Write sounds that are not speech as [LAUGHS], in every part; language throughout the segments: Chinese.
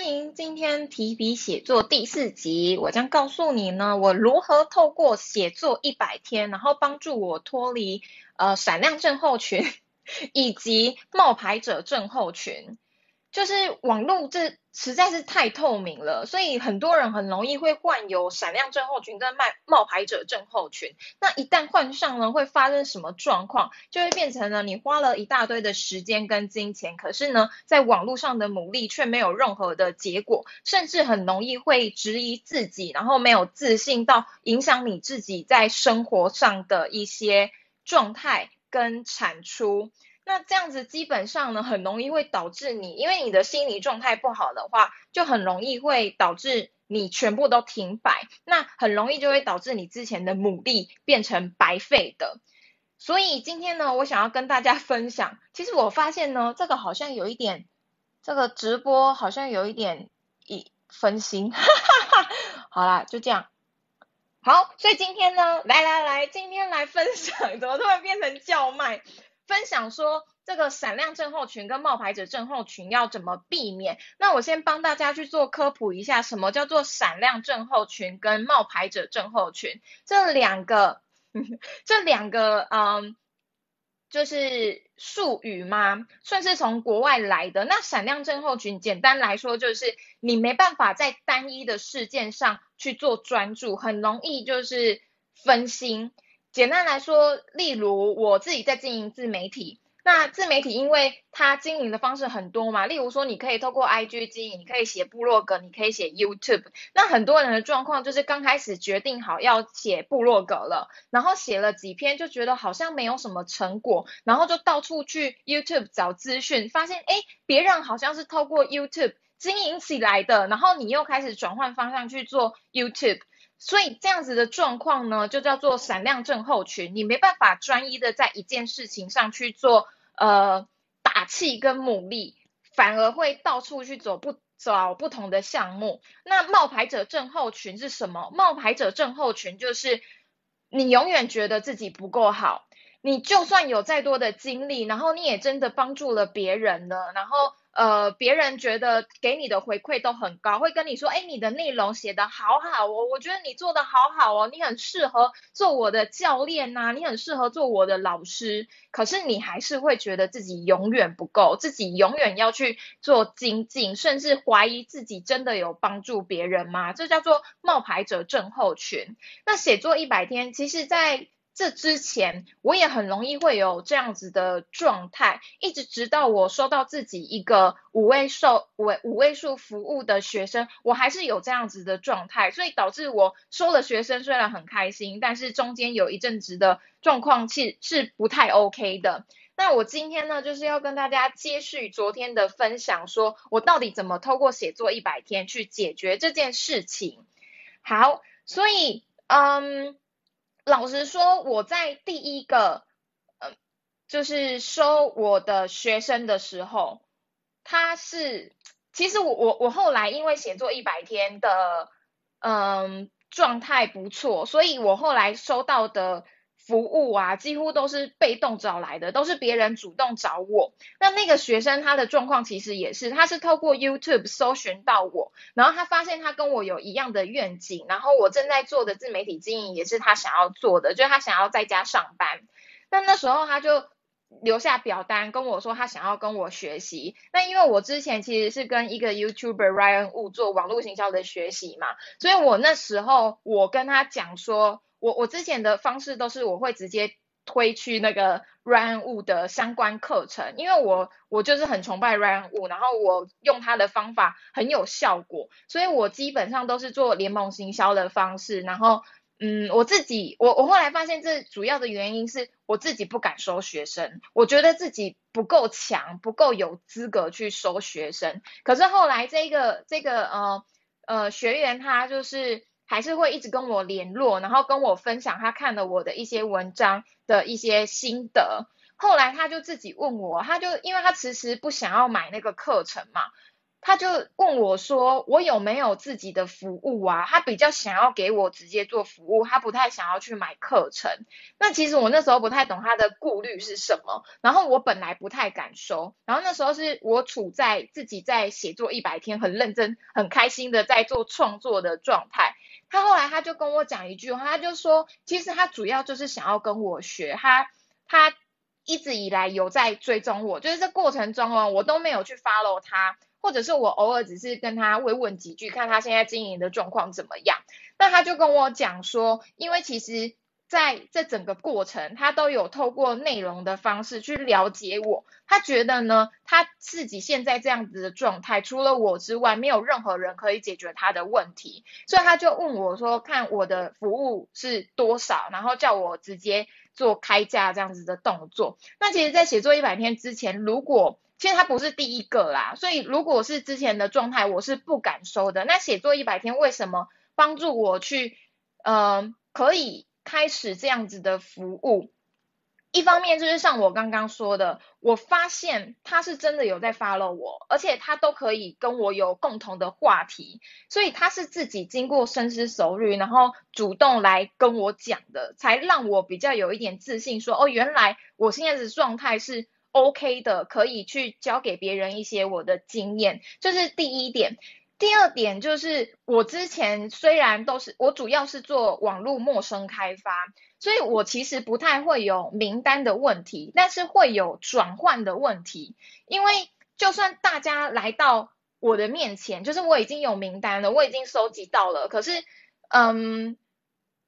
欢迎今天提笔写作第四集，我将告诉你呢，我如何透过写作一百天，然后帮助我脱离呃闪亮症候群 [LAUGHS] 以及冒牌者症候群。就是网络这实在是太透明了，所以很多人很容易会患有闪亮症候群跟冒冒牌者症候群。那一旦患上呢，会发生什么状况？就会变成了你花了一大堆的时间跟金钱，可是呢，在网络上的努力却没有任何的结果，甚至很容易会质疑自己，然后没有自信到影响你自己在生活上的一些状态跟产出。那这样子基本上呢，很容易会导致你，因为你的心理状态不好的话，就很容易会导致你全部都停摆，那很容易就会导致你之前的努力变成白费的。所以今天呢，我想要跟大家 [LAUGHS] 分享，其实我发现呢，这个好像有一点，这个直播好像有一点一分心，哈哈哈。好啦，就这样。好，所以今天呢，来来来，今天来分享，怎么突然变成叫卖？分享说这个闪亮症候群跟冒牌者症候群要怎么避免？那我先帮大家去做科普一下，什么叫做闪亮症候群跟冒牌者症候群？这两个，[LAUGHS] 这两个，嗯，就是术语吗？算是从国外来的。那闪亮症候群，简单来说就是你没办法在单一的事件上去做专注，很容易就是分心。简单来说，例如我自己在经营自媒体，那自媒体因为它经营的方式很多嘛，例如说你可以透过 IG 经营，你可以写部落格，你可以写 YouTube。那很多人的状况就是刚开始决定好要写部落格了，然后写了几篇就觉得好像没有什么成果，然后就到处去 YouTube 找资讯，发现哎，别人好像是透过 YouTube 经营起来的，然后你又开始转换方向去做 YouTube。所以这样子的状况呢，就叫做闪亮症候群。你没办法专一的在一件事情上去做呃打气跟努力，反而会到处去走不找不同的项目。那冒牌者症候群是什么？冒牌者症候群就是你永远觉得自己不够好，你就算有再多的精力，然后你也真的帮助了别人了，然后。呃，别人觉得给你的回馈都很高，会跟你说，哎，你的内容写得好好哦，我觉得你做的好好哦，你很适合做我的教练呐，你很适合做我的老师。可是你还是会觉得自己永远不够，自己永远要去做精进，甚至怀疑自己真的有帮助别人吗？这叫做冒牌者症候群。那写作一百天，其实，在这之前，我也很容易会有这样子的状态，一直直到我收到自己一个五位数五五位数服务的学生，我还是有这样子的状态，所以导致我收了学生虽然很开心，但是中间有一阵子的状况是是不太 OK 的。那我今天呢，就是要跟大家接续昨天的分享，说我到底怎么透过写作一百天去解决这件事情。好，所以嗯。老实说，我在第一个，呃，就是收我的学生的时候，他是，其实我我我后来因为写作一百天的，嗯，状态不错，所以我后来收到的。服务啊，几乎都是被动找来的，都是别人主动找我。那那个学生他的状况其实也是，他是透过 YouTube 搜寻到我，然后他发现他跟我有一样的愿景，然后我正在做的自媒体经营也是他想要做的，就是他想要在家上班。那那时候他就留下表单跟我说他想要跟我学习。那因为我之前其实是跟一个 YouTuber Ryan Wu 做网络行销的学习嘛，所以我那时候我跟他讲说。我我之前的方式都是我会直接推去那个 Ryan Wu 的相关课程，因为我我就是很崇拜 Ryan Wu，然后我用他的方法很有效果，所以我基本上都是做联盟行销的方式。然后，嗯，我自己我我后来发现这主要的原因是我自己不敢收学生，我觉得自己不够强，不够有资格去收学生。可是后来这个这个呃呃学员他就是。还是会一直跟我联络，然后跟我分享他看了我的一些文章的一些心得。后来他就自己问我，他就因为他迟迟不想要买那个课程嘛，他就问我说：“我有没有自己的服务啊？”他比较想要给我直接做服务，他不太想要去买课程。那其实我那时候不太懂他的顾虑是什么，然后我本来不太敢收。然后那时候是我处在自己在写作一百天，很认真、很开心的在做创作的状态。他后来他就跟我讲一句话，他就说：“其实他主要就是想要跟我学，他他一直以来有在追踪我，就是这过程中哦，我都没有去 follow 他。”或者是我偶尔只是跟他慰问几句，看他现在经营的状况怎么样。那他就跟我讲说，因为其实在这整个过程，他都有透过内容的方式去了解我。他觉得呢，他自己现在这样子的状态，除了我之外，没有任何人可以解决他的问题。所以他就问我说，看我的服务是多少，然后叫我直接做开价这样子的动作。那其实，在写作一百天之前，如果其实他不是第一个啦，所以如果是之前的状态，我是不敢收的。那写作一百天为什么帮助我去，呃，可以开始这样子的服务？一方面就是像我刚刚说的，我发现他是真的有在 follow 我，而且他都可以跟我有共同的话题，所以他是自己经过深思熟虑，然后主动来跟我讲的，才让我比较有一点自信，说哦，原来我现在的状态是。OK 的，可以去教给别人一些我的经验，这是第一点。第二点就是，我之前虽然都是我主要是做网络陌生开发，所以我其实不太会有名单的问题，但是会有转换的问题。因为就算大家来到我的面前，就是我已经有名单了，我已经收集到了，可是，嗯，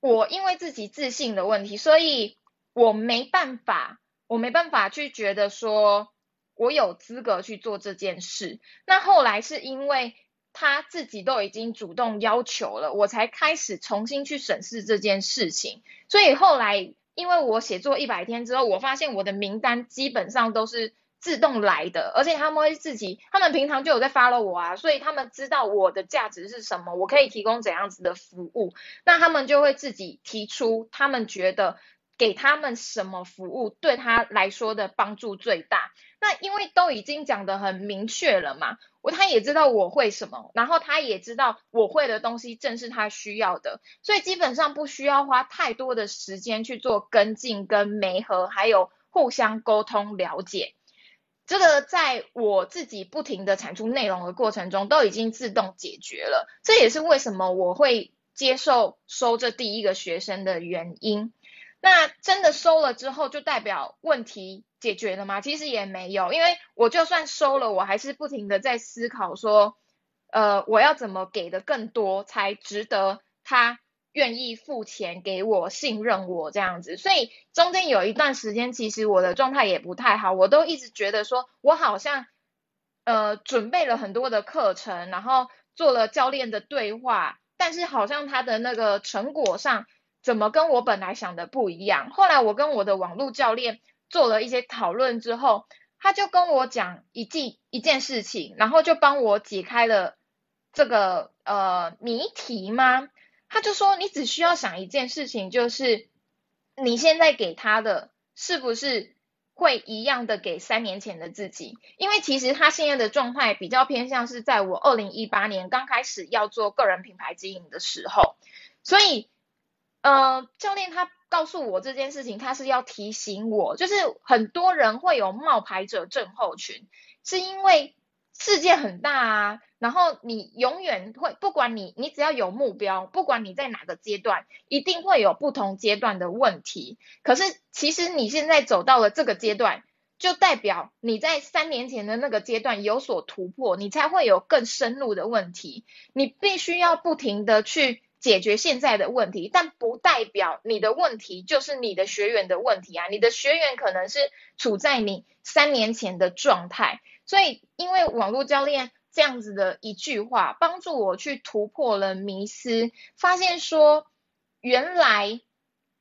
我因为自己自信的问题，所以我没办法。我没办法去觉得说我有资格去做这件事。那后来是因为他自己都已经主动要求了，我才开始重新去审视这件事情。所以后来，因为我写作一百天之后，我发现我的名单基本上都是自动来的，而且他们会自己，他们平常就有在 follow 我啊，所以他们知道我的价值是什么，我可以提供怎样子的服务，那他们就会自己提出他们觉得。给他们什么服务对他来说的帮助最大？那因为都已经讲得很明确了嘛，我他也知道我会什么，然后他也知道我会的东西正是他需要的，所以基本上不需要花太多的时间去做跟进、跟媒合，还有互相沟通了解。这个在我自己不停的产出内容的过程中，都已经自动解决了。这也是为什么我会接受收这第一个学生的原因。那真的收了之后，就代表问题解决了吗？其实也没有，因为我就算收了，我还是不停的在思考说，呃，我要怎么给的更多，才值得他愿意付钱给我，信任我这样子。所以中间有一段时间，其实我的状态也不太好，我都一直觉得说我好像，呃，准备了很多的课程，然后做了教练的对话，但是好像他的那个成果上。怎么跟我本来想的不一样？后来我跟我的网络教练做了一些讨论之后，他就跟我讲一件一件事情，然后就帮我解开了这个呃谜题吗？他就说你只需要想一件事情，就是你现在给他的是不是会一样的给三年前的自己？因为其实他现在的状态比较偏向是在我二零一八年刚开始要做个人品牌经营的时候，所以。呃，教练他告诉我这件事情，他是要提醒我，就是很多人会有冒牌者症候群，是因为世界很大啊，然后你永远会，不管你你只要有目标，不管你在哪个阶段，一定会有不同阶段的问题。可是其实你现在走到了这个阶段，就代表你在三年前的那个阶段有所突破，你才会有更深入的问题。你必须要不停的去。解决现在的问题，但不代表你的问题就是你的学员的问题啊！你的学员可能是处在你三年前的状态，所以因为网络教练这样子的一句话，帮助我去突破了迷思，发现说原来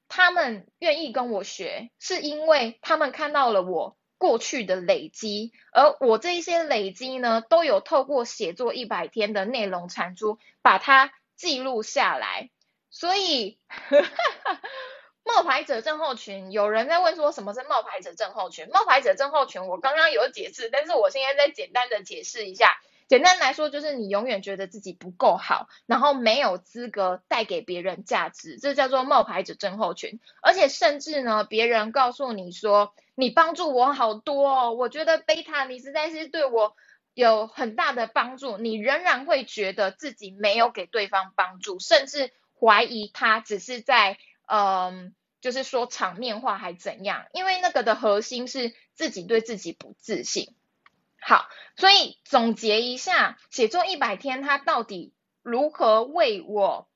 他们愿意跟我学，是因为他们看到了我过去的累积，而我这一些累积呢，都有透过写作一百天的内容产出，把它。记录下来，所以 [LAUGHS] 冒牌者症候群，有人在问说什么是冒牌者症候群？冒牌者症候群，我刚刚有解释，但是我现在再简单的解释一下，简单来说，就是你永远觉得自己不够好，然后没有资格带给别人价值，这叫做冒牌者症候群。而且甚至呢，别人告诉你说你帮助我好多哦，我觉得贝塔你实在是对我有很大的帮助，你仍然会觉得自己没有给对方帮助，甚至怀疑他只是在嗯，就是说场面话还怎样？因为那个的核心是自己对自己不自信。好，所以总结一下，写作一百天，它到底如何为我，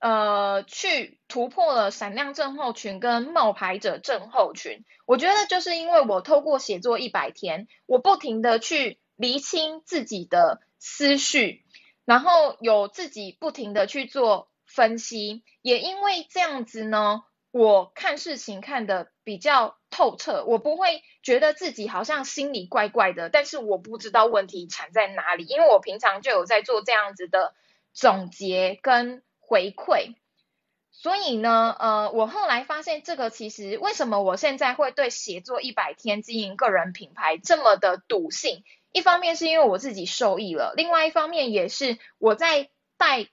呃，去突破了闪亮症候群跟冒牌者症候群？我觉得就是因为我透过写作一百天，我不停的去厘清自己的思绪，然后有自己不停的去做分析，也因为这样子呢。我看事情看得比较透彻，我不会觉得自己好像心里怪怪的，但是我不知道问题产在哪里，因为我平常就有在做这样子的总结跟回馈，所以呢，呃，我后来发现这个其实为什么我现在会对写作一百天经营个人品牌这么的笃信，一方面是因为我自己受益了，另外一方面也是我在带。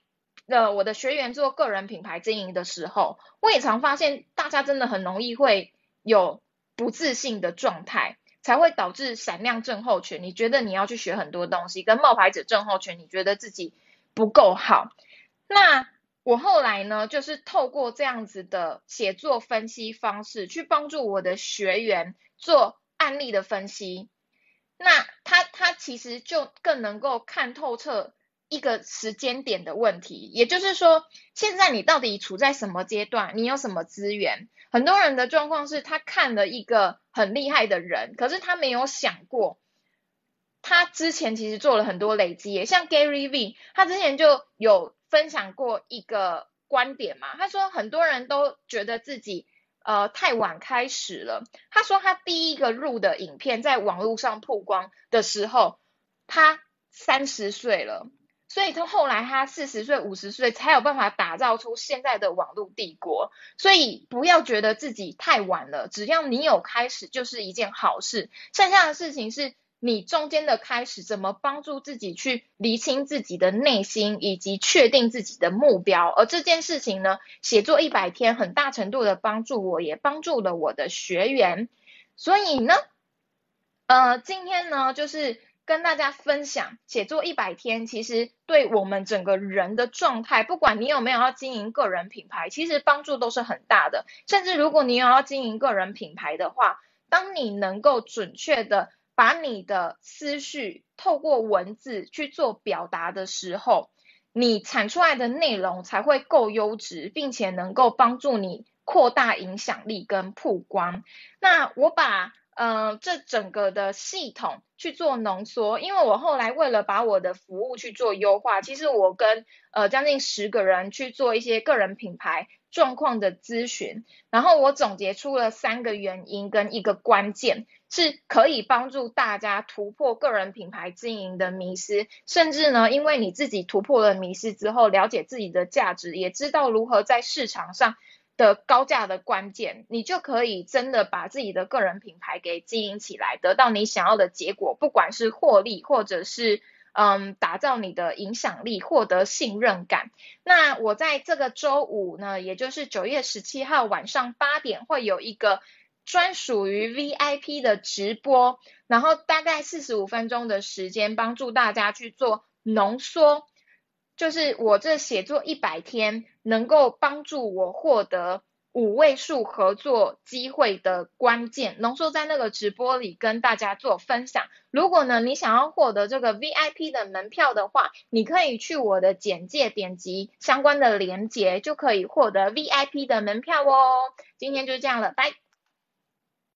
呃，我的学员做个人品牌经营的时候，我也常发现大家真的很容易会有不自信的状态，才会导致闪亮症候群。你觉得你要去学很多东西，跟冒牌者症候群，你觉得自己不够好。那我后来呢，就是透过这样子的写作分析方式，去帮助我的学员做案例的分析。那他他其实就更能够看透彻。一个时间点的问题，也就是说，现在你到底处在什么阶段？你有什么资源？很多人的状况是他看了一个很厉害的人，可是他没有想过，他之前其实做了很多累积。也像 Gary V，他之前就有分享过一个观点嘛，他说很多人都觉得自己呃太晚开始了。他说他第一个录的影片在网络上曝光的时候，他三十岁了。所以他后来他四十岁五十岁才有办法打造出现在的网络帝国。所以不要觉得自己太晚了，只要你有开始就是一件好事。剩下的事情是你中间的开始，怎么帮助自己去厘清自己的内心，以及确定自己的目标。而这件事情呢，写作一百天很大程度的帮助我，也帮助了我的学员。所以呢，呃，今天呢就是。跟大家分享，写作一百天，其实对我们整个人的状态，不管你有没有要经营个人品牌，其实帮助都是很大的。甚至如果你有要经营个人品牌的话，当你能够准确的把你的思绪透过文字去做表达的时候，你产出来的内容才会够优质，并且能够帮助你扩大影响力跟曝光。那我把。呃，这整个的系统去做浓缩，因为我后来为了把我的服务去做优化，其实我跟呃将近十个人去做一些个人品牌状况的咨询，然后我总结出了三个原因跟一个关键，是可以帮助大家突破个人品牌经营的迷失，甚至呢，因为你自己突破了迷失之后，了解自己的价值，也知道如何在市场上。的高价的关键，你就可以真的把自己的个人品牌给经营起来，得到你想要的结果，不管是获利，或者是嗯打造你的影响力，获得信任感。那我在这个周五呢，也就是九月十七号晚上八点，会有一个专属于 VIP 的直播，然后大概四十五分钟的时间，帮助大家去做浓缩。就是我这写作一百天，能够帮助我获得五位数合作机会的关键，浓缩在那个直播里跟大家做分享。如果呢你想要获得这个 VIP 的门票的话，你可以去我的简介点击相关的链接，就可以获得 VIP 的门票哦。今天就这样了，拜。